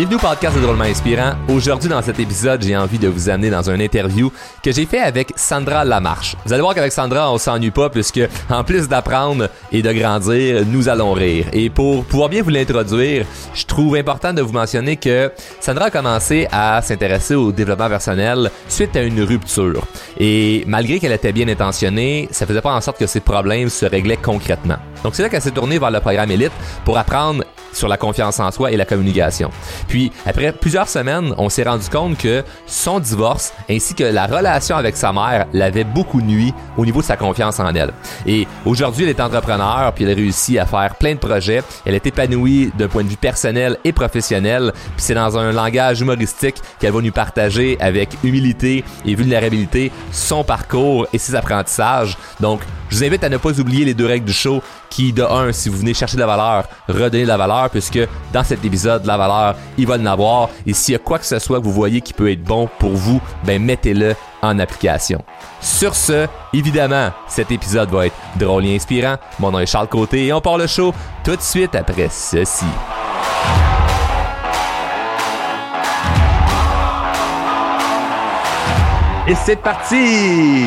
Bienvenue au podcast de Drôlement Inspirant. Aujourd'hui, dans cet épisode, j'ai envie de vous amener dans un interview que j'ai fait avec Sandra Lamarche. Vous allez voir qu'avec Sandra, on s'ennuie pas puisque, en plus d'apprendre et de grandir, nous allons rire. Et pour pouvoir bien vous l'introduire, je trouve important de vous mentionner que Sandra a commencé à s'intéresser au développement personnel suite à une rupture. Et malgré qu'elle était bien intentionnée, ça faisait pas en sorte que ses problèmes se réglaient concrètement. Donc c'est là qu'elle s'est tournée vers le programme Elite pour apprendre sur la confiance en soi et la communication. Puis, après plusieurs semaines, on s'est rendu compte que son divorce ainsi que la relation avec sa mère l'avait beaucoup nuit au niveau de sa confiance en elle. Et aujourd'hui, elle est entrepreneur, puis elle a réussi à faire plein de projets. Elle est épanouie d'un point de vue personnel et professionnel, puis c'est dans un langage humoristique qu'elle va nous partager avec humilité et vulnérabilité son parcours et ses apprentissages. Donc, je vous invite à ne pas oublier les deux règles du show qui, de un, si vous venez chercher de la valeur, redonnez de la valeur, puisque dans cet épisode, la valeur, il va l'avoir. Et s'il y a quoi que ce soit que vous voyez qui peut être bon pour vous, ben mettez-le en application. Sur ce, évidemment, cet épisode va être drôle et inspirant. Mon nom est Charles Côté et on part le show tout de suite après ceci. Et c'est parti!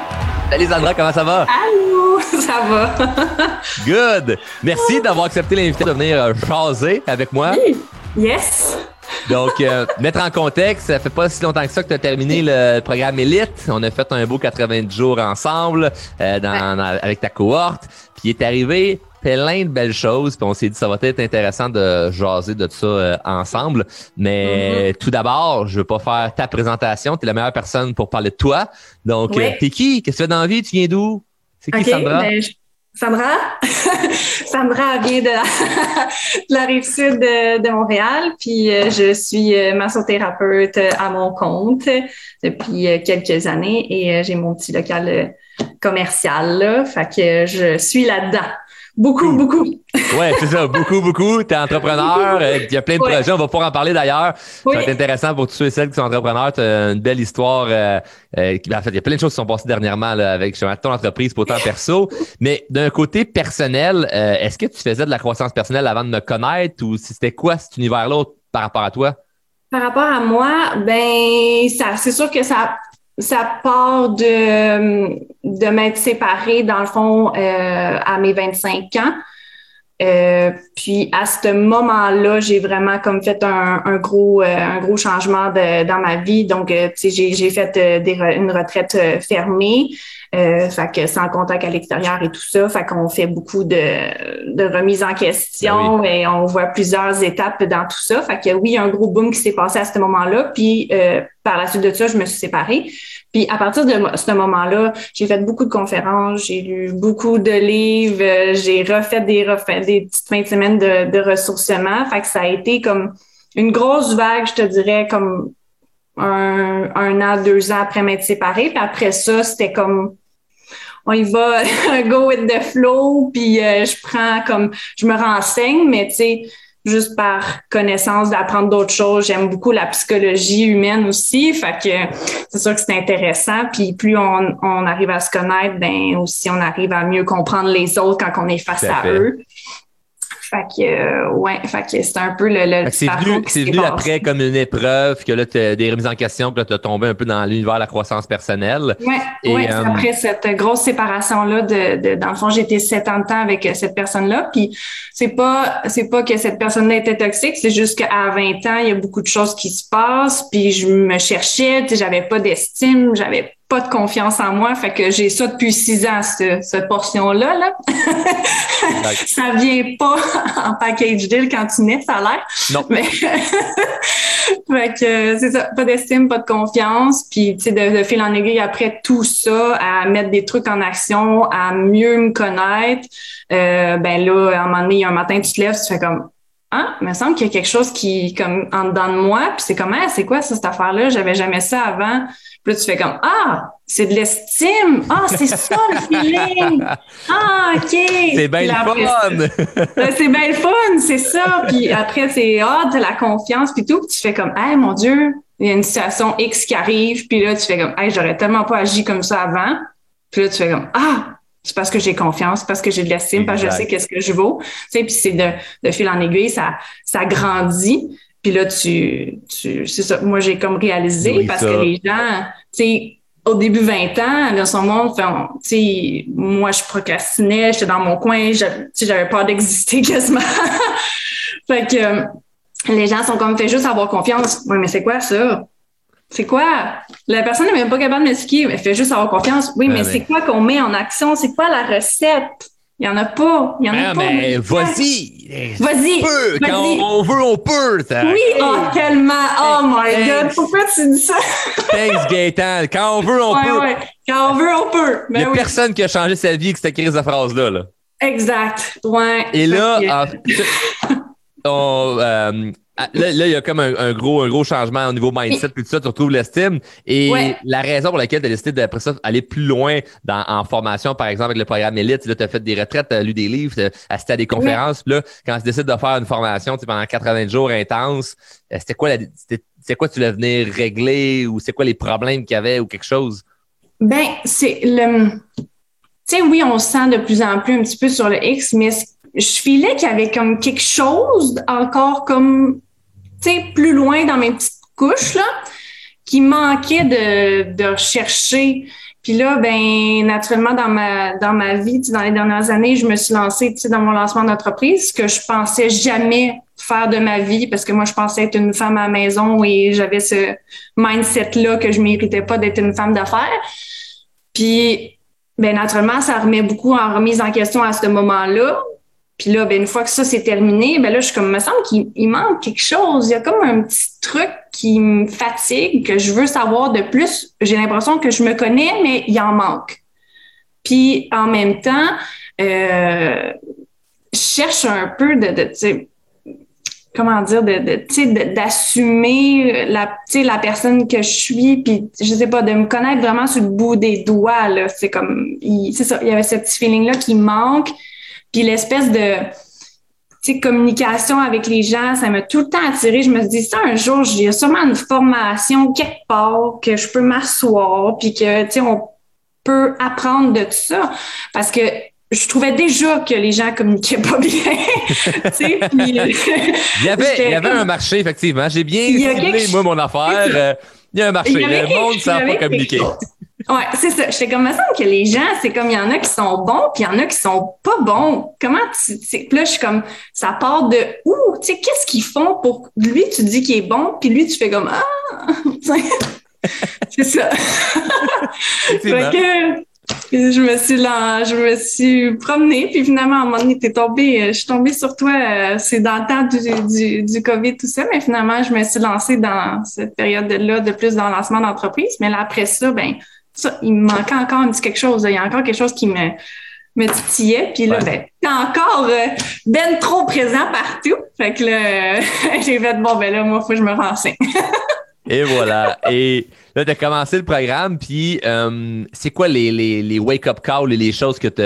Salut Sandra, comment ça va? Allô, ça va? Good! Merci d'avoir accepté l'invité de venir euh, jaser avec moi. Oui. Yes. Donc, euh, mettre en contexte, ça fait pas si longtemps que ça que tu as terminé le programme Elite. On a fait un beau 90 jours ensemble euh, dans, dans- avec ta cohorte. Puis il est arrivé plein de belles choses. Puis on s'est dit ça va être intéressant de jaser de tout ça euh, ensemble. Mais tout d'abord, je veux pas faire ta présentation. Tu es la meilleure personne pour parler de toi. Donc, euh, t'es qui? Qu'est-ce que tu fais dans la vie? Tu viens d'où? C'est qui OK, Sandra? ben, je- Sandra? Sandra vient de la, rive sud de, Montréal, puis euh, je suis euh, massothérapeute à mon compte depuis euh, quelques années et euh, j'ai mon petit local euh, commercial, là, fait que je suis là-dedans. Beaucoup, Cool. beaucoup. Ouais, c'est ça. Beaucoup, beaucoup. T'es entrepreneur. euh, Il y a plein de Ouais. projets. On va pouvoir en parler d'ailleurs. Oui. Ça va être intéressant pour tous ceux et celles qui sont entrepreneurs. Tu as une belle histoire. euh, euh, qui- en fait, il y a plein de choses qui sont passées dernièrement là, avec ton entreprise pour ton perso. Mais d'un côté personnel, euh, est-ce que tu faisais de la croissance personnelle avant de me connaître? Ou si c'était quoi cet univers-là par rapport à toi? Par rapport à moi, ben ça, c'est sûr que ça, ça part de, de m'être séparée dans le fond euh, à mes 25 ans. Euh, puis à ce moment-là, j'ai vraiment comme fait un, un gros euh, un gros changement de, dans ma vie. Donc, euh, j'ai, fait des re- une retraite fermée, fait que sans contact à l'extérieur et tout ça. Fait qu'on fait beaucoup de, de remises en question et on voit plusieurs étapes dans tout ça. Fait que oui, il y a un gros boom qui s'est passé à ce moment-là. Puis par la suite de ça, je me suis séparée. Puis à partir de ce moment-là, j'ai fait beaucoup de conférences, j'ai lu beaucoup de livres, j'ai refait des refait des petites fins de semaine de, de ressourcement. Fait que ça a été comme une grosse vague, je te dirais, comme un, un an, deux ans après m'être séparée. Puis après ça, c'était comme on y va, go with the flow, puis euh, je prends comme je me renseigne, mais tu sais, juste par connaissance d'apprendre d'autres choses. J'aime beaucoup la psychologie humaine aussi, fait que c'est sûr que c'est intéressant. Puis plus on, on arrive à se connaître, ben aussi on arrive à mieux comprendre les autres quand on est face à eux. Fait que euh, ouais, fait que c'est un peu le, le C'est venu, c'est venu après comme une épreuve, que là, tu as des remises en question, que là, tu as tombé un peu dans l'univers de la croissance personnelle. Ouais, Et, ouais, c'est euh, après cette grosse séparation-là de, de, dans le fond, été sept ans de temps avec euh, cette personne-là. Puis c'est pas, c'est pas que cette personne-là était toxique, c'est juste qu'à 20 ans, il y a beaucoup de choses qui se passent. Puis je me cherchais, j'avais pas d'estime, j'avais pas de confiance en moi. Fait que j'ai ça depuis six ans, ce- cette portion-là, là. ça vient pas en package deal quand tu nais, ça a l'air. Non. Mais fait que c'est ça, pas d'estime, pas de confiance, puis tu sais de, de fil en aiguille après tout ça, à mettre des trucs en action, à mieux me connaître. Euh, ben là, à un moment donné, un matin, tu te lèves, tu fais comme ah, il me semble qu'il y a quelque chose qui comme en dedans de moi, puis c'est comme ah, c'est quoi ça, cette affaire-là, j'avais jamais ça avant. Puis là, tu fais comme ah, c'est de l'estime. Ah, c'est ça le feeling. Ah, OK. C'est bien le fun! ben, c'est bien le fun, c'est ça. Puis après, c'est ah, de la confiance, puis tout. Puis tu fais comme, hey, mon Dieu, il y a une situation X qui arrive. Puis là, tu fais comme, hey, j'aurais tellement pas agi comme ça avant. Puis là, tu fais comme, ah, c'est parce que j'ai confiance, c'est parce que j'ai de l'estime, parce que je sais qu'est-ce que je vaux. Tu sais, puis c'est de, de fil en aiguille, ça, ça grandit. Puis là, tu, tu c'est ça. Moi, j'ai comme réalisé parce que les gens, tu sais, au début 20 ans, dans son monde, tu sais, moi, je procrastinais, j'étais dans mon coin, j'avais peur d'exister quasiment. fait que les gens sont comme, fait juste avoir confiance. Oui, mais c'est quoi ça? C'est quoi? La personne n'est même pas capable de m'expliquer, mais fait juste avoir confiance. Oui, mais c'est quoi qu'on met en action? C'est quoi la recette? Il n'y en a pas. Il y en a ah, pas. Mais vas-y. Vas-y. Quand on veut, on peut. Oui, oh, tellement. Oh my God. Pourquoi tu dis ça? Thanks, Gaëtan. Quand on veut, on peut. Ouais. Quand on veut, on peut. Il n'y a personne qui a changé sa vie avec cette crise de phrase-là. Là. Exact. Ouais. Et là, on, euh, ah, là, il y a comme un, gros, un gros changement au niveau mindset, puis tout ça, tu retrouves l'estime. Et la raison pour laquelle tu as décidé d'après ça aller plus loin dans, en formation, par exemple, avec le programme Elite, là, tu as fait des retraites, tu as lu des livres, tu as assisté à des conférences. Puis là, quand tu décides de faire une formation pendant 80 jours intense, euh, c'était quoi la, c'était quoi tu voulais venir régler ou c'est quoi les problèmes qu'il y avait ou quelque chose? Ben, c'est le. Tu sais, oui, on se sent de plus en plus un petit peu sur le X, mais je filais qu'il y avait comme quelque chose encore comme plus loin dans mes petites couches, là, qui manquait de, de rechercher. Puis là, ben naturellement, dans ma, dans ma vie, dans les dernières années, je me suis lancée dans mon lancement d'entreprise, que je pensais jamais faire de ma vie parce que moi, je pensais être une femme à la maison et j'avais ce mindset-là que je méritais pas d'être une femme d'affaires. Puis, ben naturellement, ça remet beaucoup en remise en question à ce moment-là. Puis là, ben, une fois que ça c'est terminé, ben là, je suis comme, me semble qu'il manque quelque chose. Il y a comme un petit truc qui me fatigue, que je veux savoir de plus. J'ai l'impression que je me connais, mais il en manque. Puis en même temps, euh, je cherche un peu de, de comment dire, de, d'assumer la, la personne que je suis, puis je sais pas, de me connaître vraiment sur le bout des doigts. Là. C'est comme, c'est ça, il y avait ce petit feeling-là qui manque. Puis l'espèce de communication avec les gens, ça m'a tout le temps attiré. Je me dis, ça, un jour, il y a sûrement une formation quelque part que je peux m'asseoir, puis que, on peut apprendre de tout ça. Parce que je trouvais déjà que les gens communiquaient pas bien. il, y avait, il y avait un marché, effectivement. J'ai bien ciblé, moi, mon affaire. Euh, il y a un marché. Le monde ne sait pas communiquer. Ouais, c'est ça. J'étais comme, ça que les gens, c'est comme, il y en a qui sont bons, puis il y en a qui sont pas bons. Comment tu, puis là, je suis comme, ça part de où? Tu sais, qu'est-ce qu'ils font pour, lui, tu dis qu'il est bon, puis lui, tu fais comme, ah! c'est ça. que, je me suis là, je me suis promenée, puis finalement, à un moment donné, t'es tombée, euh, je suis tombée sur toi, euh, c'est dans le temps du, du, du, COVID, tout ça, mais finalement, je me suis lancée dans cette période-là de plus dans le lancement d'entreprise. Mais là, après ça, ben, ça, il me manquait encore un petit quelque chose. Il y a encore quelque chose qui me, me titillait. Puis là, ben, encore euh, ben trop présent partout. Fait que là, j'ai fait, bon, ben là, moi, il faut que je me renseigne. Et voilà. Et là, tu as commencé le programme. Puis, euh, c'est quoi les, les, les wake-up calls et les choses que tu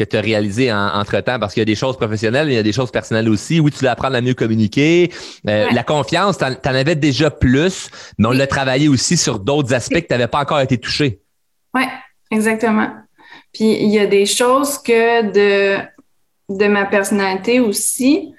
que tu as réalisé entre-temps, parce qu'il y a des choses professionnelles, mais il y a des choses personnelles aussi. Oui, tu dois apprendre à mieux communiquer. Euh, la confiance, tu en, avais déjà plus, mais on l'a travaillé aussi sur d'autres aspects que tu n'avais pas encore été touché. Oui, exactement. Puis il y a des choses que de, de ma personnalité aussi,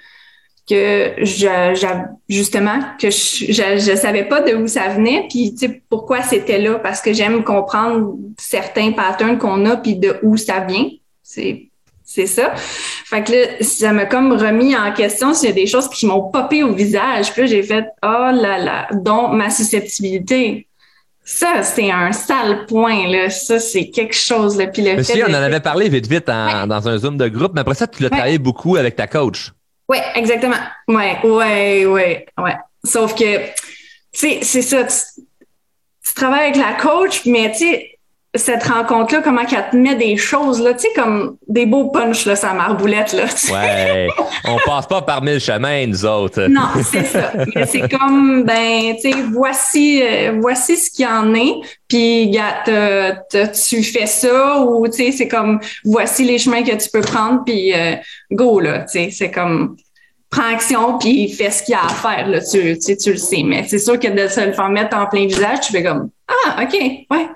que je, justement, que je ne savais pas de où ça venait, puis tu sais, pourquoi c'était là, parce que j'aime comprendre certains patterns qu'on a, puis de où ça vient. C'est c'est ça. Fait que là, ça m'a comme remis en question s'il y a des choses qui m'ont popé au visage. Puis j'ai fait oh là là, dont ma susceptibilité. Ça, c'est un sale point, là. Ça, c'est quelque chose. Là. Puis le Monsieur, on en avait parlé vite, vite dans un Zoom de groupe, mais après ça, tu l'as travaillé beaucoup avec ta coach. Oui, exactement. Oui, oui, oui, ouais. Sauf que, tu sais, c'est ça. Tu, tu, travailles avec la coach, mais tu sais, cette rencontre-là, comment qu'elle te met des choses, là, tu sais, comme des beaux punchs, là, sa marboulette, là. Ouais. On passe pas par mille chemins, nous autres. Non, c'est ça. Mais c'est comme, ben, tu sais, voici, euh, voici ce qu'il y en est. Puis, tu fais ça ou, tu sais, c'est comme, voici les chemins que tu peux prendre, puis euh, go, là, tu sais, c'est comme, prends action, puis fais ce qu'il y a à faire, là, tu, tu, tu le sais. Mais c'est sûr que de se le faire mettre en plein visage, tu fais comme, ah, OK, ouais,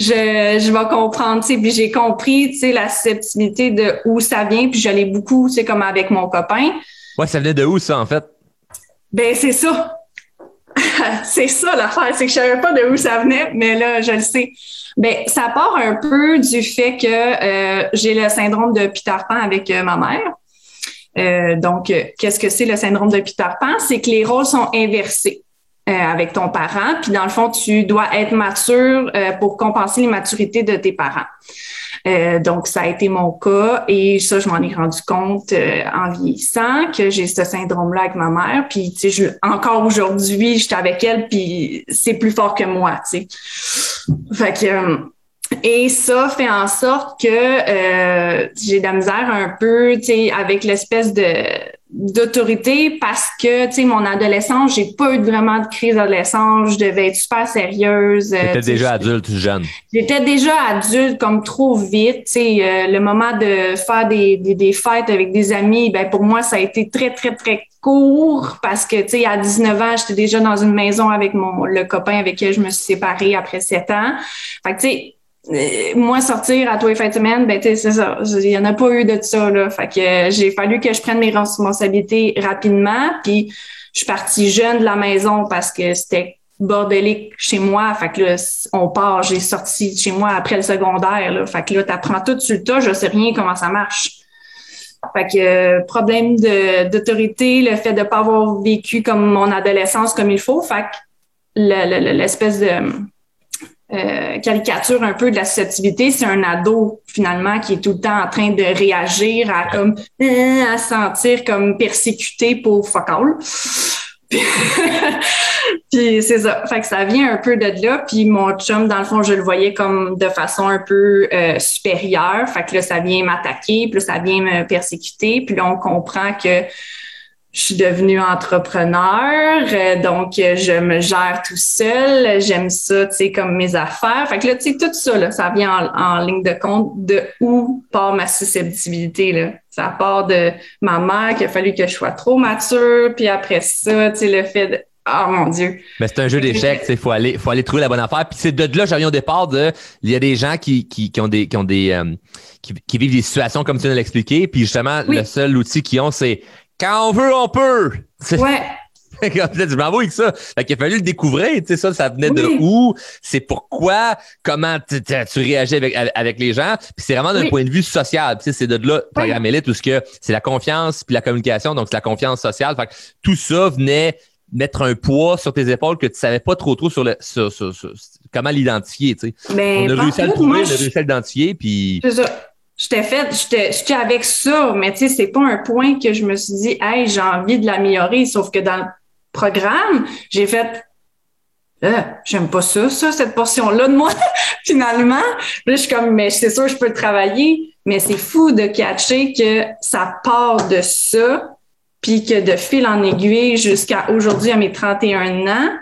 je, je vais comprendre, tu sais, puis j'ai compris, tu sais, la susceptibilité de où ça vient, puis je l'ai beaucoup, tu sais, comme avec mon copain. Ouais, ça venait de où, ça, en fait? Ben, c'est ça. c'est ça l'affaire, c'est que je savais pas de où ça venait, mais là, je le sais. Ben, ça part un peu du fait que euh, j'ai le syndrome de Peter Pan avec euh, ma mère. Euh, donc, qu'est-ce que c'est le syndrome de Peter Pan? C'est que les rôles sont inversés avec ton parent, puis dans le fond, tu dois être mature pour compenser l'immaturité de tes parents. Euh, donc, ça a été mon cas et ça, je m'en ai rendu compte euh, en vieillissant que j'ai ce syndrome-là avec ma mère. Puis, tu sais, encore aujourd'hui, j'étais avec elle, puis c'est plus fort que moi, tu sais. Fait que... Euh, et ça fait en sorte que j'ai de la misère un peu, tu sais, avec l'espèce de d'autorité parce que, tu sais, mon adolescence, j'ai pas eu vraiment de crise d'adolescence. Je devais être super sérieuse. J'étais euh, déjà adulte jeune? J'étais déjà adulte comme trop vite. Tu sais, euh, le moment de faire des, des, des, fêtes avec des amis, ben pour moi, ça a été très, très, très court parce que, tu sais, à 19 ans, j'étais déjà dans une maison avec mon le copain avec qui je me suis séparée après 7 ans. Fait que, tu sais, moi, sortir à tous les fins de semaine, ben, c'est ça. Il n'y en a pas eu de ça, là. Fait que euh, j'ai fallu que je prenne mes responsabilités rapidement. Puis, je suis partie jeune de la maison parce que c'était bordélique chez moi. Fait que là, on part, j'ai sorti chez moi après le secondaire, là. Fait que là, t'apprends tout sur le tas, je sais rien comment ça marche. Fait que euh, problème d'autorité, le fait de pas avoir vécu comme mon adolescence comme il faut. Fait que l'espèce de euh, caricature un peu de la susceptibilité, c'est un ado finalement qui est tout le temps en train de réagir à comme euh, à sentir comme persécuté pour fuck all. puis c'est ça. Fait que ça vient un peu de là. Puis mon chum, dans le fond, je le voyais comme de façon un peu euh, supérieure. Fait que là, ça vient m'attaquer, puis ça vient me persécuter. Puis là, on comprend que je suis devenue entrepreneur, euh, donc euh, je me gère tout seul. J'aime ça, tu sais, comme mes affaires. Fait que là, tu sais, tout ça, là, ça vient en, ligne de compte de où part ma susceptibilité. Là. Ça part de ma mère qu'il a fallu que je sois trop mature, puis après ça, tu sais, le fait de Oh mon Dieu. Mais c'est un jeu d'échecs, il faut aller, faut aller trouver la bonne affaire. Puis c'est de là, j'avais au départ de. Il y a des gens qui, qui, qui ont des. qui ont des. Euh, qui, vivent des situations comme tu viens de l'expliquer. Puis justement, le seul outil qu'ils ont, c'est quand on veut, on peut. Ouais. je m'en avec ça. Fait qu'il a fallu le découvrir, tu sais, ça, ça venait de où, c'est pourquoi, comment tu réagis avec, avec les gens. Puis c'est vraiment d'un point de vue social. Tu sais, c'est de là, programme élite, tout ce que c'est la confiance puis la communication, donc c'est la confiance sociale. Fait que tout ça venait mettre un poids sur tes épaules que tu savais pas trop trop sur le sur, comment l'identifier, tu sais. On a réussi à le trouver, on a réussi à l'identifier, puis. C'est ça j'étais faite, j'étais avec ça, mais tu sais, c'est pas un point que je me suis dit, hey, j'ai envie de l'améliorer. Sauf que dans le programme, j'ai fait, euh, j'aime pas ça, ça, cette portion-là de moi, finalement. Là, je suis comme, mais c'est sûr, je peux le travailler, mais c'est fou de catcher que ça part de ça, puis que de fil en aiguille jusqu'à aujourd'hui, à mes 31 ans,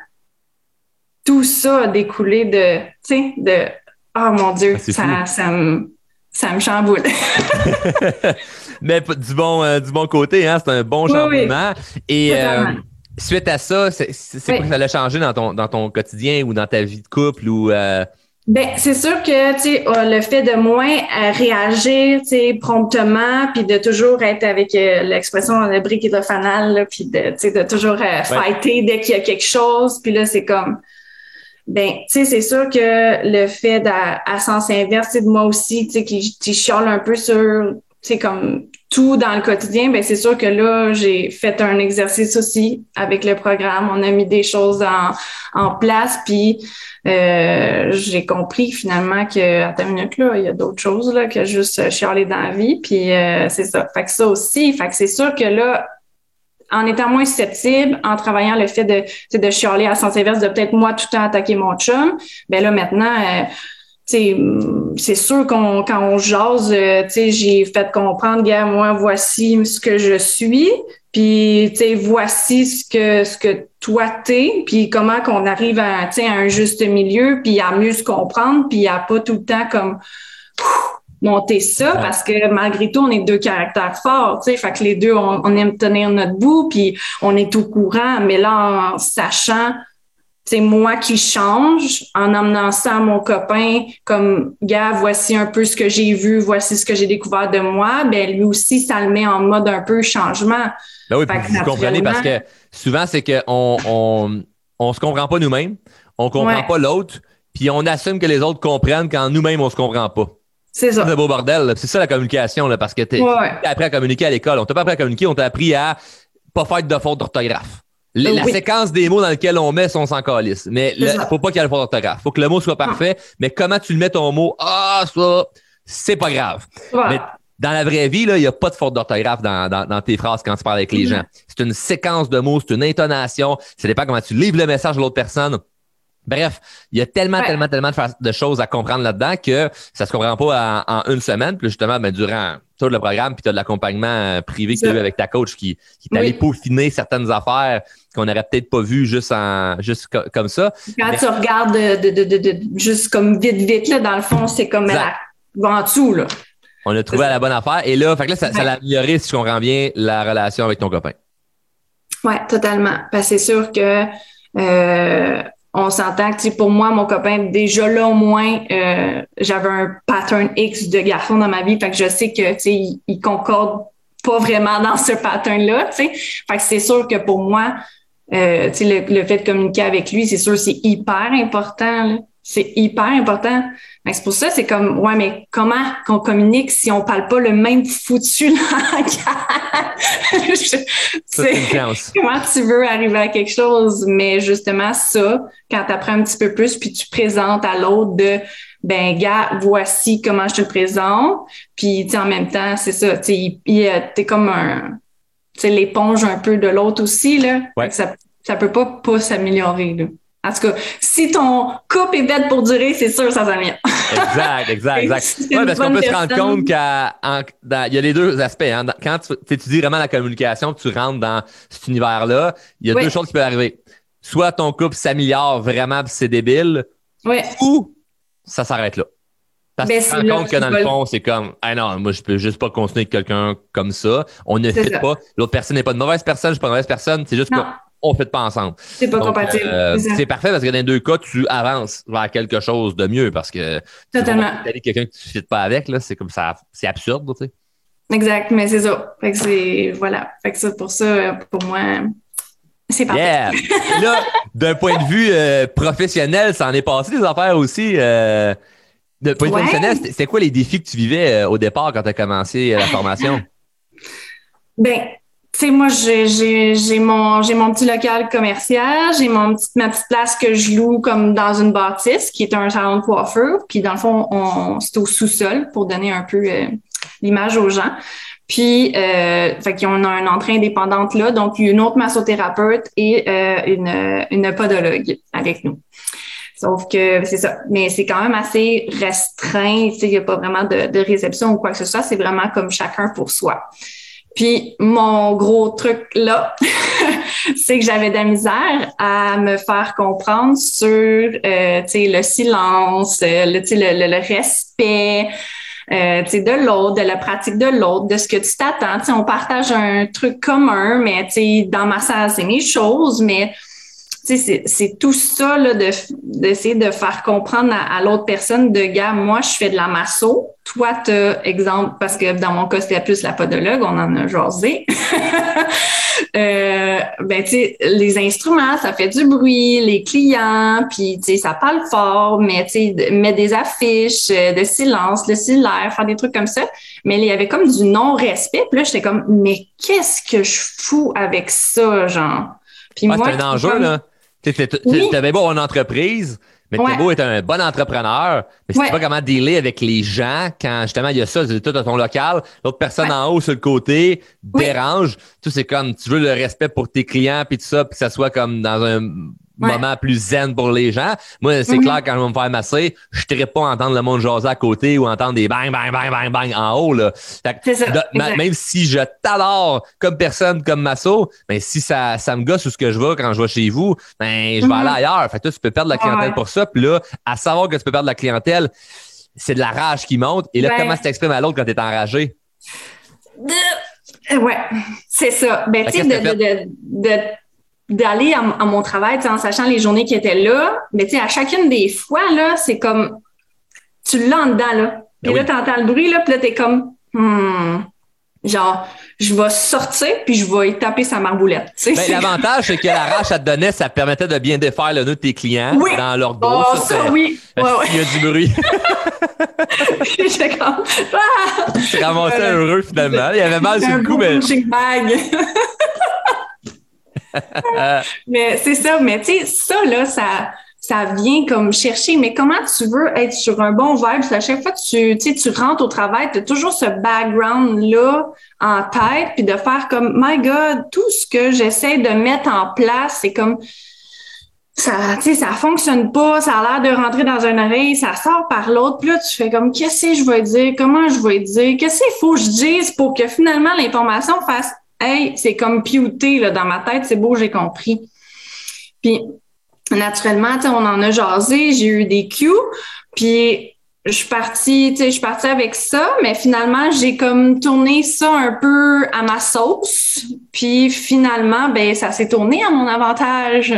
tout ça a découlé de, tu sais, de, oh mon Dieu, ah, ça, ça me ça me chamboule. Mais du bon, euh, du bon côté, hein, c'est un bon chamboulement. Et euh, suite à ça, c'est quoi que ça a changé dans ton, dans ton quotidien ou dans ta vie de couple ou euh? Ben, c'est sûr que tu le fait de moins réagir promptement, puis de toujours être avec l'expression le brique et le fanal, puis de, de toujours fighter dès qu'il y a quelque chose. Puis là, c'est comme ben, tu sais, c'est sûr que le fait à, sens inverse, de moi aussi, tu sais, qui, qui un peu sur, tu sais, comme tout dans le quotidien, ben c'est sûr que là, j'ai fait un exercice aussi avec le programme. On a mis des choses en, en place, puis euh, j'ai compris finalement que à ta minute là, il y a d'autres choses là que juste chialer dans la vie, puis euh, c'est ça. Fait que ça aussi, fait que c'est sûr que là, en étant moins susceptible, en travaillant le fait de, de chialer à sens inverse, de peut-être moi tout le temps attaquer mon chum, ben là maintenant, euh, c'est sûr qu'on quand on jase, euh, j'ai fait comprendre, gars, moi, voici ce que je suis, puis voici ce que ce que toi t'es, puis comment qu'on arrive à, à un juste milieu, puis à mieux se comprendre, puis à pas tout le temps comme monter ça parce que malgré tout, on est deux caractères forts, tu sais, fait que les deux, on, aime tenir notre bout, puis on est au courant, mais là, en sachant c'est moi qui change en emmenant ça à mon copain comme gars voici un peu ce que j'ai vu voici ce que j'ai découvert de moi ben lui aussi ça le met en mode un peu changement. Ben oui vous comprenez parce que souvent c'est qu'on on, on, se comprend pas nous-mêmes on comprend pas l'autre puis on assume que les autres comprennent quand nous-mêmes on se comprend pas c'est ça. C'est un beau bordel. C'est ça la communication, là, parce que tu as appris à communiquer à l'école. On t'a pas appris à communiquer, on t'a appris à pas faire de faute d'orthographe. La, séquence des mots dans lesquels on met, sont sans calice. Mais il faut pas qu'il y ait le faute d'orthographe. faut que le mot soit parfait. Mais comment tu le mets ton mot? Ah, ça, c'est pas grave. Mais dans la vraie vie, il n'y a pas de faute d'orthographe dans, dans, tes phrases quand tu parles avec les mm-hmm. gens. C'est une séquence de mots, c'est une intonation. Ça dépend comment tu livres le message à l'autre personne. Bref, il y a tellement, tellement, tellement de, choses à comprendre là-dedans que ça se comprend pas en, une semaine. Puis justement, ben, durant tout le programme, puis tu as de l'accompagnement euh, privé que tu as eu avec ta coach qui, qui t'allait peaufiner certaines affaires qu'on n'aurait peut-être pas vues juste en juste comme ça. Quand tu regardes de, juste comme vite, vite, là, dans le fond, c'est comme en dessous, là. On a trouvé la bonne affaire. Et là, fait que là ça, ça l'a amélioré, si je comprends bien, la relation avec ton copain. Oui, totalement. Parce que c'est sûr que euh, on s'entend que pour moi, mon copain, déjà là au moins, euh, j'avais un pattern X de garçon dans ma vie. Fait que je sais que il, il concorde pas vraiment dans ce pattern-là. Fait que c'est sûr que pour moi, euh, le, le fait de communiquer avec lui, c'est sûr c'est hyper important. Là c'est hyper important. C'est pour ça, c'est comme, ouais, mais comment qu'on communique si on parle pas le même foutu langage? comment tu veux arriver à quelque chose? Mais justement, ça, quand tu apprends un petit peu plus, puis tu présentes à l'autre de, ben, gars, voici comment je te le présente. Puis, en même temps, c'est ça, tu es comme un, tu l'éponge un peu de l'autre aussi, là. Ça, ça peut pas pas s'améliorer, là. En tout cas, si ton couple est bête pour durer, c'est sûr, ça s'en vient. exact, exact, exact. Oui, parce qu'on peut se rendre compte qu'il y a les deux aspects. Hein. Quand tu étudies vraiment la communication, tu rentres dans cet univers-là, il y a deux choses qui peuvent arriver. Soit ton couple s'améliore vraiment c'est débile, ou ça s'arrête là. Parce ben, que tu te rends compte que dans le fond, c'est comme, ah non, moi, je peux juste pas continuer avec quelqu'un comme ça. On ne fait pas. L'autre personne n'est pas de mauvaise personne, je suis pas une mauvaise personne. C'est juste que on fait pas ensemble. C'est pas compatible. Euh, c'est parfait parce que dans les deux cas, tu avances vers quelque chose de mieux parce que Totalement. Tu quelqu'un que tu ne pas avec, là, c'est comme ça, c'est absurde, tu sais. Exact, mais c'est ça. Fait que c'est, voilà. Fait que ça, pour ça, pour moi, c'est parfait. Yeah. là, d'un point de vue euh, professionnel, ça en est passé des affaires aussi. Euh, de point de vue professionnel, c'est quoi les défis que tu vivais au départ quand tu as commencé la formation? Ben, sais, moi, j'ai mon, mon petit local commercial, j'ai ma petite place que je loue comme dans une bâtisse, qui est un salon de coiffure. Puis, dans le fond, c'est au sous-sol pour donner un peu euh, l'image aux gens. Puis, euh, fait qu'on a une entrée indépendante là, donc une autre massothérapeute et euh, une, une podologue avec nous. Sauf que c'est ça. Mais c'est quand même assez restreint. Il n'y a pas vraiment de, de réception ou quoi que ce soit. C'est vraiment comme chacun pour soi. Puis mon gros truc là, c'est que j'avais de la misère à me faire comprendre sur euh, le silence, euh, le, le, le, respect. Euh, de l'autre, de la pratique de l'autre, de ce que tu t'attends. On partage un truc commun, mais dans ma salle, c'est mes choses, mais c'est tout ça d'essayer de, faire comprendre à, l'autre personne de gars, moi, je fais de la masso. Toi, tu exemple, parce que dans mon cas, c'était plus la podologue, on en a jasé. euh, ben, tu sais, les instruments, ça fait du bruit, les clients, puis, tu sais, ça parle fort, mais, tu sais, mettre des affiches euh, de silence, le cellulaire, faire des trucs comme ça. Mais il y avait comme du non-respect. Puis là, j'étais comme, mais qu'est-ce que je fous avec ça, genre? Puis moi, c'est un enjeu, là. Tu avais beau une entreprise, mais tu beau être un bon entrepreneur, mais tu sais pas comment dealer avec les gens quand justement il y a ça, tout dans ton local, l'autre personne en haut sur le côté dérange. Tout c'est comme tu veux le respect pour tes clients puis tout ça, puis que ça soit comme dans un moment plus zen pour les gens. Moi, c'est mhm. clair, quand je vais me faire masser, je ne pas entendre le monde jaser à côté ou entendre des bang, bang, bang, bang, bang en haut. Là. même si je t'adore comme personne, comme masso, mais si ça, ça me gosse où ce que je vais quand je vais chez vous, ben, je vais mhm. aller ailleurs. Fait que tu peux perdre la clientèle pour ça. Puis là, à savoir que tu peux perdre la clientèle, c'est de la rage qui monte. Et là, comment tu t'exprimes à l'autre quand tu es enragé? Ouais, c'est ça. Ben, tu sais, de, de, de d'aller à, mon travail, en sachant les journées qui étaient là, mais tu sais, à chacune des fois, là, c'est comme, tu l'as en dedans, là. Puis ben là, tu entends le bruit, là, puis là, t'es comme, hmm, genre, je vais sortir puis je vais y taper sa marboulette. Ben, L'avantage, c'est que la rage, ça te donnait, ça te permettait de bien défaire le nœud de tes clients dans leur dos. Oh, ça, oui. Il y a du bruit. J'étais comme. Ah! Ramassé heureux finalement. Il y avait mal sur le coup, mais. Mais c'est ça, mais tu sais, ça, là, ça ça vient comme chercher, mais comment tu veux être sur un bon vibe? À chaque fois que tu, tu rentres au travail, tu as toujours ce background-là en tête, puis de faire comme, my God, tout ce que j'essaie de mettre en place, c'est comme, ça, tu sais, ça fonctionne pas, ça a l'air de rentrer dans un oreille, ça sort par l'autre, puis là, tu fais comme, qu'est-ce que je vais dire? Comment je vais dire? Qu'est-ce qu'il faut que je dise pour que finalement l'information fasse, hey, c'est comme piouté, là, dans ma tête, c'est beau, j'ai compris. Puis, naturellement, on en a jasé, j'ai eu des cues, puis je suis partie, je suis partie avec ça, mais finalement, j'ai comme tourné ça un peu à ma sauce, puis finalement, ben ça s'est tourné à mon avantage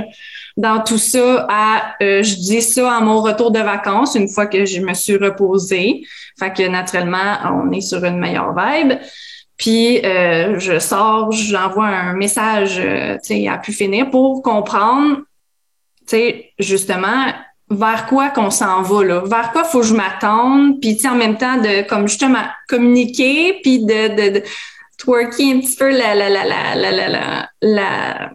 dans tout ça à euh, je dis ça à mon retour de vacances une fois que je me suis reposée. Fait que naturellement, on est sur une meilleure vibe. Puis euh, je sors, j'envoie un message, euh, tu sais, à pu finir pour comprendre sais, justement, vers quoi qu'on s'en va, là? Vers quoi faut que je m'attende? Puis, tu sais, en même temps, de, comme justement, communiquer, puis de, de, de twerker un petit peu la, la, la, la, la, la, la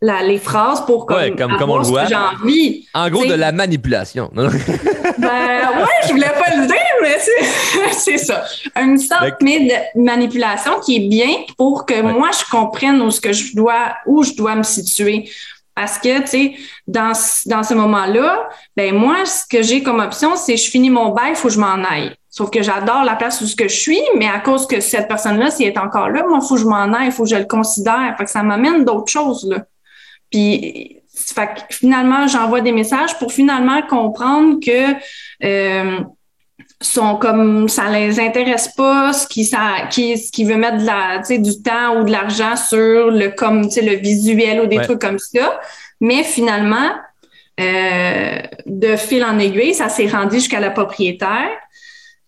les phrases pour comme, ouais, comme, comme on le voit. j'ai envie. En gros, de la manipulation. ben ouais, je voulais pas le dire, mais c'est ça. Une sorte de manipulation qui est bien pour que moi, je comprenne où, ce que je dois, où je dois me situer. Parce que, tu sais, dans, dans ce moment-là, ben moi, ce que j'ai comme option, c'est je finis mon bail, il faut que je m'en aille. Sauf que j'adore la place où ce que je suis, mais à cause que cette personne-là, s'il est encore là, moi, il faut que je m'en aille, il faut que je le considère. Fait que ça m'amène d'autres choses, là. Puis, fait que finalement, j'envoie des messages pour finalement comprendre que euh, sont comme ça les intéresse pas ce qui ça qui ce qui veut mettre de la tu sais du temps ou de l'argent sur le comme tu sais le visuel ou des trucs comme ça. Mais finalement euh, de fil en aiguille ça s'est rendu jusqu'à la propriétaire.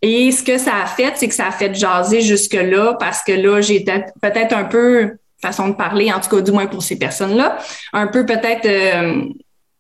Et ce que ça a fait c'est que ça a fait jaser jusque là parce que là j'étais peut-être un peu façon de parler en tout cas du moins pour ces personnes là un peu peut-être euh,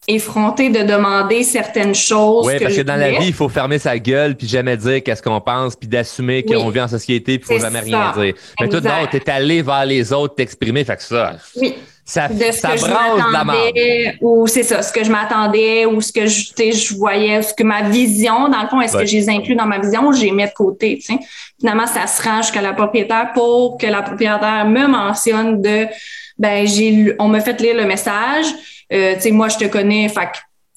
effronté de demander certaines choses. Oui, parce que dans la vie, il faut fermer sa gueule puis jamais dire qu'est-ce qu'on pense puis d'assumer qu'on vit en société puis faut jamais rien dire. Mais tout d'abord, t'es allé vers les autres t'exprimer, fait que ça. Oui. Ça, de ce ça que je m'attendais ou c'est ça, ce que je m'attendais ou ce que je, je voyais, ce que ma vision, dans le fond, est-ce que je les inclus dans ma vision ou je les mets de côté. Finalement, ça se range jusqu'à la propriétaire pour que la propriétaire me mentionne de, ben, j'ai, on m'a fait lire le message, euh, tu sais, moi, je te connais, fait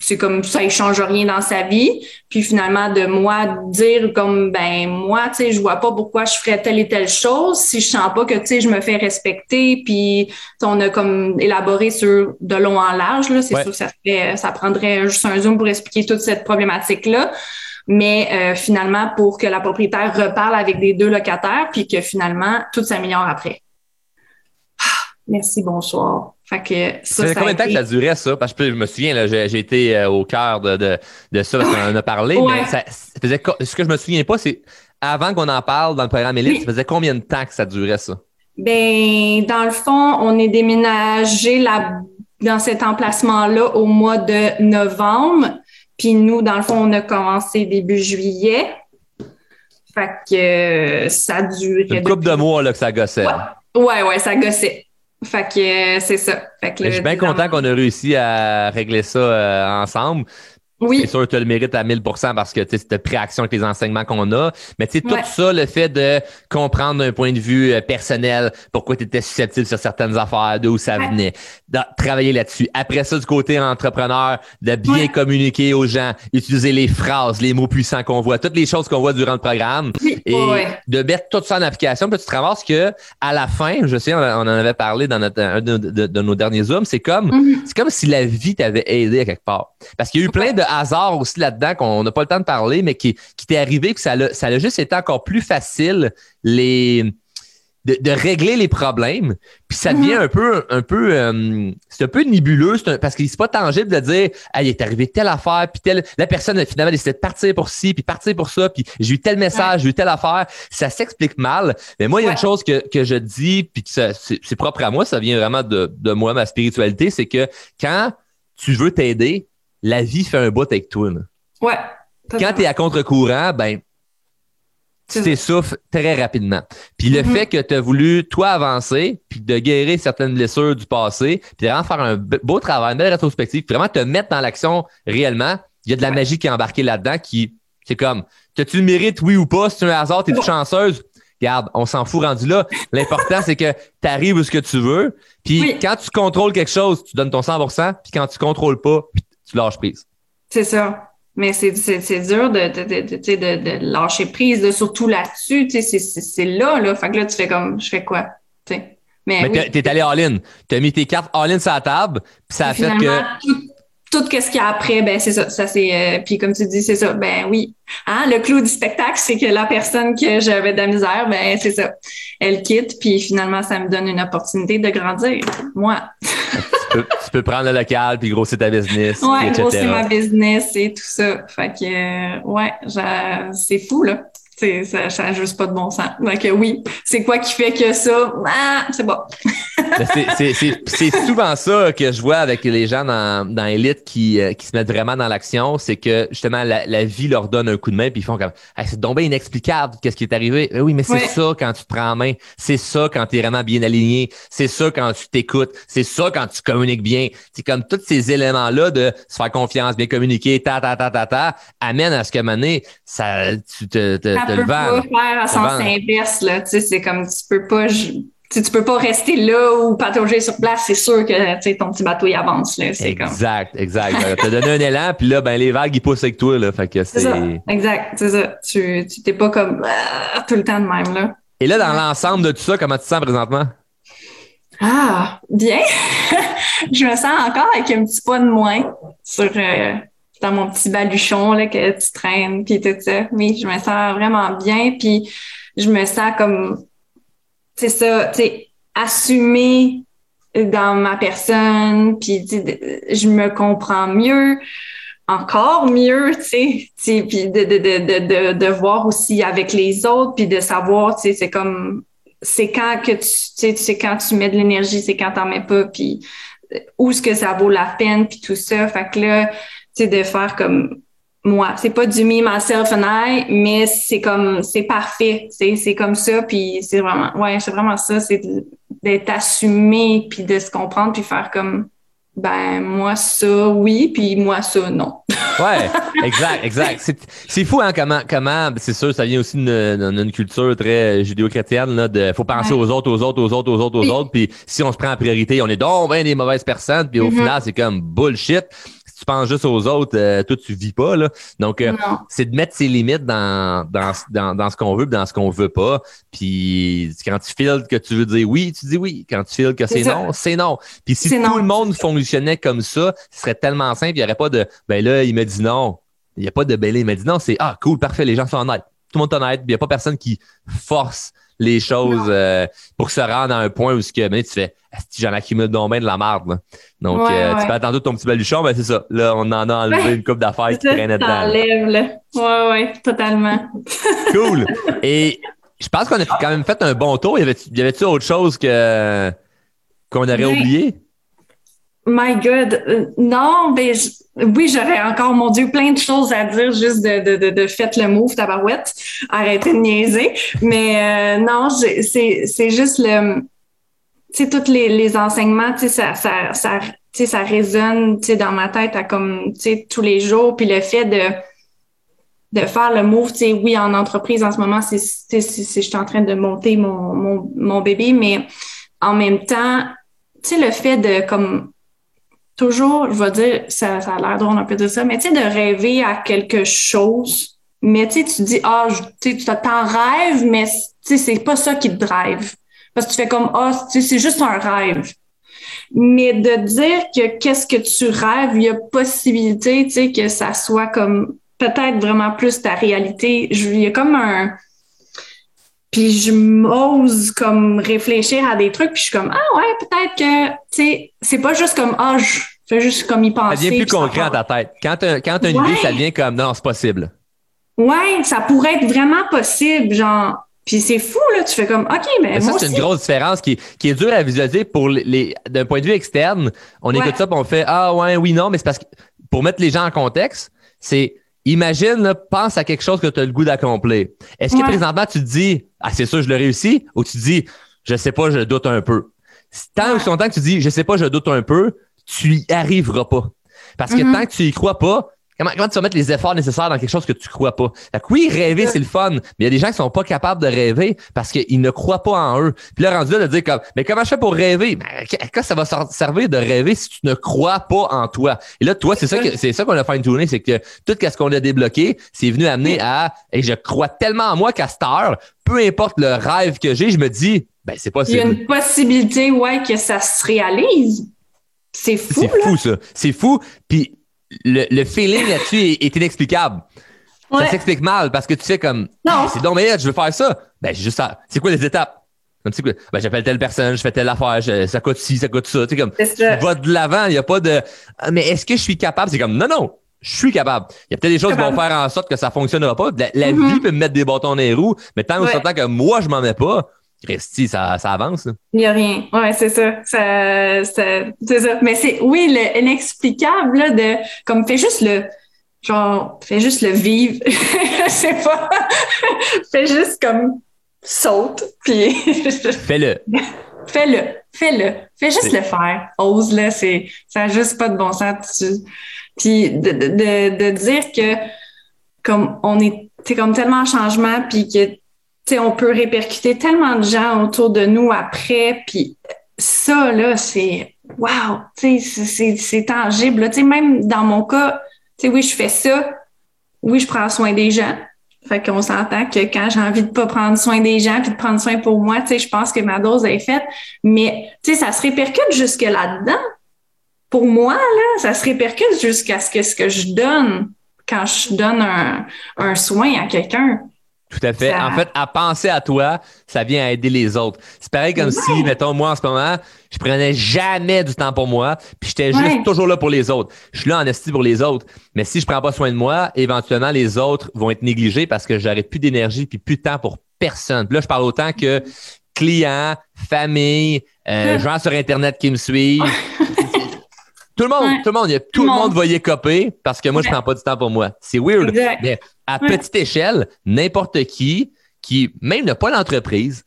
c'est comme ça, il change rien dans sa vie. Puis finalement, de moi dire comme ben moi, tu sais, je vois pas pourquoi je ferais telle et telle chose si je sens pas que tu sais, je me fais respecter. Puis on a comme élaboré sur de long en large là. C'est sûr que ça fait, ça prendrait juste un zoom pour expliquer toute cette problématique là. Mais euh, finalement, pour que la propriétaire reparle avec les deux locataires, puis que finalement tout s'améliore après. Ah, merci, bonsoir. Fait que ça, ça combien de temps que ça durait, ça? Parce que je me souviens, j'ai été euh, au cœur de, de, de ça parce qu'on en a parlé, mais ça, faisait, ce que je me souviens pas, c'est avant qu'on en parle dans le programme Élite, ça faisait combien de temps que ça durait, ça? Ben, dans le fond, on est déménagé là, dans cet emplacement-là au mois de novembre. Puis nous, dans le fond, on a commencé début juillet. Fait que ça durait. Une couple de mois là, que ça gossait. ouais, ouais ça gossait. Fait que euh, c'est ça. Fait que je suis bien content qu'on ait réussi à régler ça euh, ensemble. Oui. C'est sûr que tu le mérites à 1000% parce que tu as pris action avec les enseignements qu'on a. Mais tu sais, tout ça, le fait de comprendre d'un point de vue euh, personnel pourquoi tu étais susceptible sur certaines affaires, d'où ça venait, de travailler là-dessus. Après ça, du côté entrepreneur, de bien communiquer aux gens, utiliser les phrases, les mots puissants qu'on voit, toutes les choses qu'on voit durant le programme et de mettre tout ça en application. Puis tu te ramasses que à la fin, je sais, on, en avait parlé dans notre, un de, nos derniers zooms, c'est comme, mm-hmm. c'est comme si la vie t'avait aidé à quelque part. Parce qu'il y a eu plein de hasard aussi là-dedans qu'on n'a pas le temps de parler, mais qui, qui t'est arrivé que ça a, ça a juste été encore plus facile les de, de, régler les problèmes, puis ça devient un peu, un peu, euh, c'est un peu nébuleux, parce que c'est pas tangible de dire, ah, il est arrivé telle affaire, puis telle, la personne finalement décidé de partir pour ci, puis partir pour ça, puis j'ai eu tel message, j'ai eu telle affaire, ça s'explique mal. Mais moi, il y a une chose que, que je dis, puis que c'est propre à moi, ça vient vraiment de, de moi, ma spiritualité, c'est que quand tu veux t'aider, la vie fait un bout avec toi. Ouais. Quand tu es à contre-courant, ben tu t'essouffles très rapidement. Puis le mm-hmm. fait que tu as voulu, toi, avancer, puis de guérir certaines blessures du passé, puis vraiment faire un beau travail, une belle rétrospective, puis vraiment te mettre dans l'action réellement, il y a de la magie qui est embarquée là-dedans qui, c'est comme, que tu le mérites, oui ou pas, si c'est un hasard, t'es chanceuse, regarde, on s'en fout rendu là. L'important, c'est que tu arrives où ce que tu veux. Puis quand tu contrôles quelque chose, tu donnes ton 100% puis quand tu contrôles pas, tu lâches prise. C'est ça. Mais c'est dur de, de, de, de, lâcher prise, de, surtout là-dessus. C'est là, là. Fait que là, tu fais comme, je fais quoi? Mais, Mais t'es allé all-in. T'as mis tes cartes all-in sur la table, puis ça a fait que tout ce qu'il y a après, ben c'est ça. Ça c'est euh, puis comme tu dis, c'est ça. Ben oui. Hein, le clou du spectacle, c'est que la personne que j'avais de la misère, ben c'est ça. Elle quitte, puis finalement, ça me donne une opportunité de grandir. Moi. tu, peux, prendre le local puis grossir ta business. Ouais, grossir ma business et tout ça. Fait que euh, ouais, c'est fou là ça, ça n'a juste pas de bon sens. Donc oui, c'est quoi qui fait que ça? Ah, c'est bon. c'est souvent ça que je vois avec les gens dans, dans Elite qui, euh, qui se mettent vraiment dans l'action, c'est que justement la, la, vie leur donne un coup de main puis ils font comme c'est donc bien inexplicable qu'est-ce qui est arrivé. Ben oui, mais c'est ça quand tu te prends en main, c'est ça quand tu es vraiment bien aligné, c'est ça quand tu t'écoutes, c'est ça quand tu communiques bien. C'est comme tous ces éléments-là de se faire confiance, bien communiquer, ta ta ta ta ta, amène à ce que mané, ça tu te, te tu peux pas faire à sens inverse, là. Tu sais, c'est comme tu peux pas. Tu, tu peux pas rester là ou patauger sur place, c'est sûr que tu sais, ton petit bateau il avance. Là. Exact, comme... exact. T'as donné un élan, puis là, ben, les vagues ils poussent avec toi. Là, fait que c'est... ça, exact, c'est ça. Tu t'es pas comme ah, tout le temps de même. Là. Et là, dans l'ensemble de tout ça, comment tu te sens présentement? Ah, bien. je me sens encore avec un petit pas de moins sur euh, dans mon petit baluchon là, que tu traînes, puis tout ça. Mais je me sens vraiment bien, puis je me sens comme, c'est ça, tu sais, assumée dans ma personne, puis je me comprends mieux, encore mieux, tu sais, puis de, de, de, de, de voir aussi avec les autres, puis de savoir, tu sais, c'est comme, c'est quand que tu, sais, quand tu mets de l'énergie, c'est quand t'en mets pas, puis où est-ce que ça vaut la peine, puis tout ça. Fait que là, c'est de faire comme moi. C'est pas du me, myself and I, mais c'est comme, c'est parfait. C'est, c'est comme ça, puis c'est vraiment, ouais, c'est vraiment ça, c'est d'être assumé, puis de se comprendre, puis faire comme, ben, moi, ça, oui, puis moi, ça, non. ouais, exact, exact. C'est, fou, hein, comment, comment, c'est sûr, ça vient aussi d'une, culture très judéo-chrétienne, là, de, faut penser aux autres, aux autres, aux autres, aux autres, aux autres, puis si on se prend en priorité, on est donc ben des mauvaises personnes, puis au mm-hmm. final, c'est comme bullshit tu penses juste aux autres, euh, toi, tu vis pas. Là. Donc, euh, c'est de mettre ses limites dans, dans, dans, dans ce qu'on veut dans ce qu'on veut pas. Puis quand tu files que tu veux dire oui, tu dis oui. Quand tu files que c'est non, c'est non. Puis si tout le monde fonctionnait comme ça, ce serait tellement simple. Il n'y aurait pas de ben là, il me dit non. Il n'y a pas de là, il m'a dit non. C'est ah cool, parfait, les gens sont honnêtes. Tout le monde est honnête. Il n'y a pas personne qui force les choses euh, pour se rendre à un point où ce que, ben, tu fais j'en accumule donc bien de la merde. Donc, euh, tu peux attendre ton petit baluchon, ben c'est ça. Là, on en a enlevé une coupe d'affaires qui traînait dedans. Enlève, là. Ouais, ouais, totalement. cool. Et je pense qu'on a quand même fait un bon tour. Y avait-tu avait autre chose que qu'on aurait oublié? My God. Euh, non, ben, oui, j'aurais encore, mon Dieu, plein de choses à dire juste de, de, de, de faites le move, tabarouette. Arrêtez de niaiser. Mais euh, non, c'est juste le, tu sais, tous les, les enseignements, tu sais, ça, ça, ça, tu sais, ça résonne, tu sais, dans ma tête à comme, tu sais, tous les jours. Puis le fait de, de faire le move, tu sais, oui, en entreprise, en ce moment, c'est, c'est, je suis en train de monter mon, mon, mon bébé, mais en même temps, tu sais, le fait de, comme, toujours, je vais dire, ça, ça a l'air drôle un peu de ça, mais tu sais, de rêver à quelque chose, mais tu sais, tu dis, ah, tu sais, t'en rêves, mais tu sais, c'est pas ça qui te drive. Parce que tu fais comme, ah, oh, c'est juste un rêve. Mais de dire que qu'est-ce que tu rêves, il y a possibilité, tu sais, que ça soit comme peut-être vraiment plus ta réalité. il y a comme un, puis je m'ose comme réfléchir à des trucs, puis je suis comme ah ouais, peut-être que tu sais, c'est pas juste comme ah je fais juste comme y penser. Ça devient plus concret dans ta tête. Quand tu quand as une idée, ça devient comme non, c'est possible. Ouais, ça pourrait être vraiment possible, genre. Puis c'est fou, là, tu fais comme, OK, mais, ça, c'est une grosse différence qui, qui est dure à visualiser pour les, d'un point de vue externe. On écoute ça, puis on fait, ah ouais, oui, non, mais c'est parce que, pour mettre les gens en contexte, c'est, imagine, là, pense à quelque chose que tu as le goût d'accomplir. Est-ce que présentement, tu te dis, ah, c'est sûr, je le réussis, ou tu te dis, je sais pas, je doute un peu. Tant que tu dis, je sais pas, je doute un peu, tu y arriveras pas. Parce que mm-hmm. tant que tu y crois pas, Comment, comment, tu vas mettre les efforts nécessaires dans quelque chose que tu crois pas? Fait que oui, rêver, c'est le fun, mais il y a des gens qui sont pas capables de rêver parce qu'ils ne croient pas en eux. Puis là, rendu là, de dire comme, mais comment je fais pour rêver? Mais quoi ça va servir de rêver si tu ne crois pas en toi? Et là, toi, c'est ça que, c'est ça qu'on a fait une tournée, c'est que tout ce qu'on a débloqué, c'est venu amener à, et je crois tellement en moi qu'à cette heure, peu importe le rêve que j'ai, je me dis, ben, c'est possible. Il y a une possibilité, ouais, que ça se réalise. C'est fou. C'est fou, ça. C'est fou. Puis, le, feeling là-dessus est, inexplicable. Ça s'explique mal parce que tu sais comme non. c'est donc mais je veux faire ça. Ben juste ça. C'est quoi les étapes? Ben, j'appelle telle personne, je fais telle affaire, ça coûte ci, ça coûte ça. Tu sais, comme, tu vas de l'avant, il n'y a pas de, ah, mais est-ce que je suis capable? C'est comme, non, non, je suis capable. Il y a peut-être des choses qui vont faire en sorte que ça fonctionnera pas. La, mm-hmm. vie peut me mettre des bâtons dans les roues, mais tant ouais. que moi, je m'en mets pas, Resti, ça, ça avance. Il n'y a rien. Ouais, c'est ça. ça, c'est ça. Mais c'est, oui, l'inexplicable, là, de, comme, fais juste le, genre, fais juste le vivre. Je sais pas. fais juste comme, saute, puis. Fais-le. Fais-le. Fais-le. Fais juste le faire. Ose-le. C'est, ça n'a juste pas de bon sens. Puis de, de, de, dire que, comme, on est, c'est comme tellement en changement, puis que on peut répercuter tellement de gens autour de nous après, puis ça, là, c'est wow, c'est tangible. Là. Même dans mon cas, oui, je fais ça, oui, je prends soin des gens. Fait qu'on s'entend que quand j'ai envie de pas prendre soin des gens puis de prendre soin pour moi, tu sais, je pense que ma dose est faite. Mais, tu sais, ça se répercute jusque là-dedans. Pour moi, là, ça se répercute jusqu'à ce que ce que je donne quand je donne un soin à quelqu'un. Tout à fait. En fait, à penser à toi, ça vient à aider les autres. C'est pareil comme si, mettons, moi, en ce moment, je prenais jamais du temps pour moi, puis j'étais juste toujours là pour les autres. Je suis là en esti pour les autres. Mais si je prends pas soin de moi, éventuellement, les autres vont être négligés parce que j'aurai plus d'énergie puis plus de temps pour personne. Puis là, je parle autant que clients, famille, euh, gens sur Internet qui me suivent. Tout le monde, tout le monde, tout, le monde, va y copier parce que moi, je prends pas du temps pour moi. C'est weird. Mais à petite échelle, n'importe qui, qui même n'a pas l'entreprise,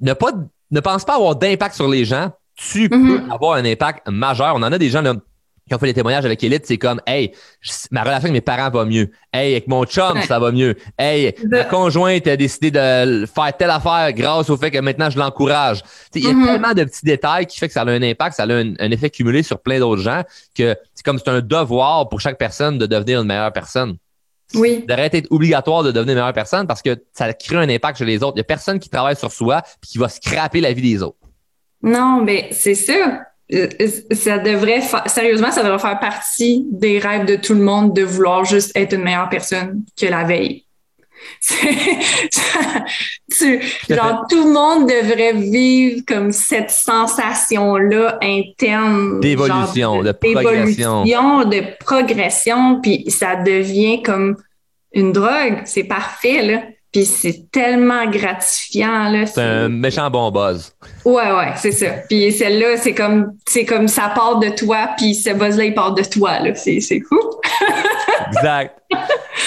ne, pas, ne pense pas avoir d'impact sur les gens, tu mm-hmm. peux avoir un impact majeur. On en a des gens là, qui ont fait des témoignages avec Elite, c'est comme, hey, ma relation avec mes parents va mieux. Hey, avec mon chum, ça va mieux. Hey, ma conjointe a décidé de faire telle affaire grâce au fait que maintenant je l'encourage. Il y a mm-hmm. tellement de petits détails qui fait que ça a un impact, ça a un, effet cumulé sur plein d'autres gens que c'est comme c'est un devoir pour chaque personne de devenir une meilleure personne. Oui. D'arrêter d'être obligatoire de devenir une meilleure personne parce que ça crée un impact chez les autres. Il y a personne qui travaille sur soi et qui va scraper la vie des autres. Non, mais c'est ça. Euh, ça devrait sérieusement, ça devrait faire partie des rêves de tout le monde de vouloir juste être une meilleure personne que la veille. genre, tout le monde devrait vivre comme cette sensation-là interne. D'évolution, de progression. De progression, puis ça devient comme une drogue. C'est parfait, là. Puis c'est tellement gratifiant. Là, c'est un méchant bon buzz. Ouais, ouais, c'est ça. Puis celle-là, c'est comme, c'est comme ça part de toi, puis ce buzz-là, il part de toi. Là. C'est, c'est fou. exact.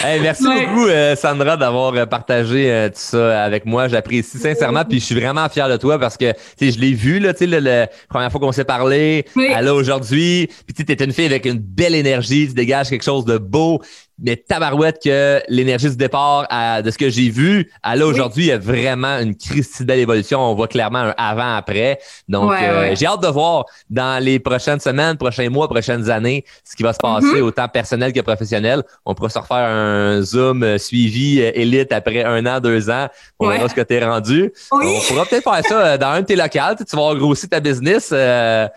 merci beaucoup, euh, Sandra, d'avoir euh, partagé euh, tout ça avec moi. J'apprécie sincèrement, puis je suis vraiment fier de toi parce que je l'ai vu, là, sais, la première fois qu'on s'est parlé, oui. à là aujourd'hui. Puis tu es une fille avec une belle énergie, tu dégages quelque chose de beau mais tabarouette que l'énergie du départ à, de ce que j'ai vu à là aujourd'hui, il y a vraiment une crise belle évolution. On voit clairement un avant-après. Donc, euh, j'ai hâte de voir dans les prochaines semaines, prochains mois, prochaines années, ce qui va se passer mm-hmm. autant personnel que professionnel. On pourra se refaire un Zoom euh, suivi euh, élite après un an, deux ans. On verra ce que tu es rendu. On pourra peut-être faire ça dans un de tes locales. Tu vas grossir ta business. ben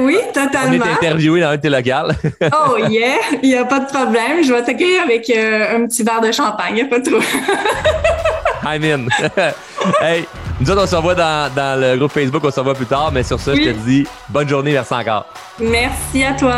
oui, totalement. On est interviewé dans un de tes locales. oh yeah, il n'y a pas de problème. Je vais t'accueillir avec euh, un petit verre de champagne, pas trop. I'm in. hey, nous autres, on se revoit dans, dans le groupe Facebook, on se revoit plus tard, mais sur ça, je te dis bonne journée, merci encore. Merci à toi.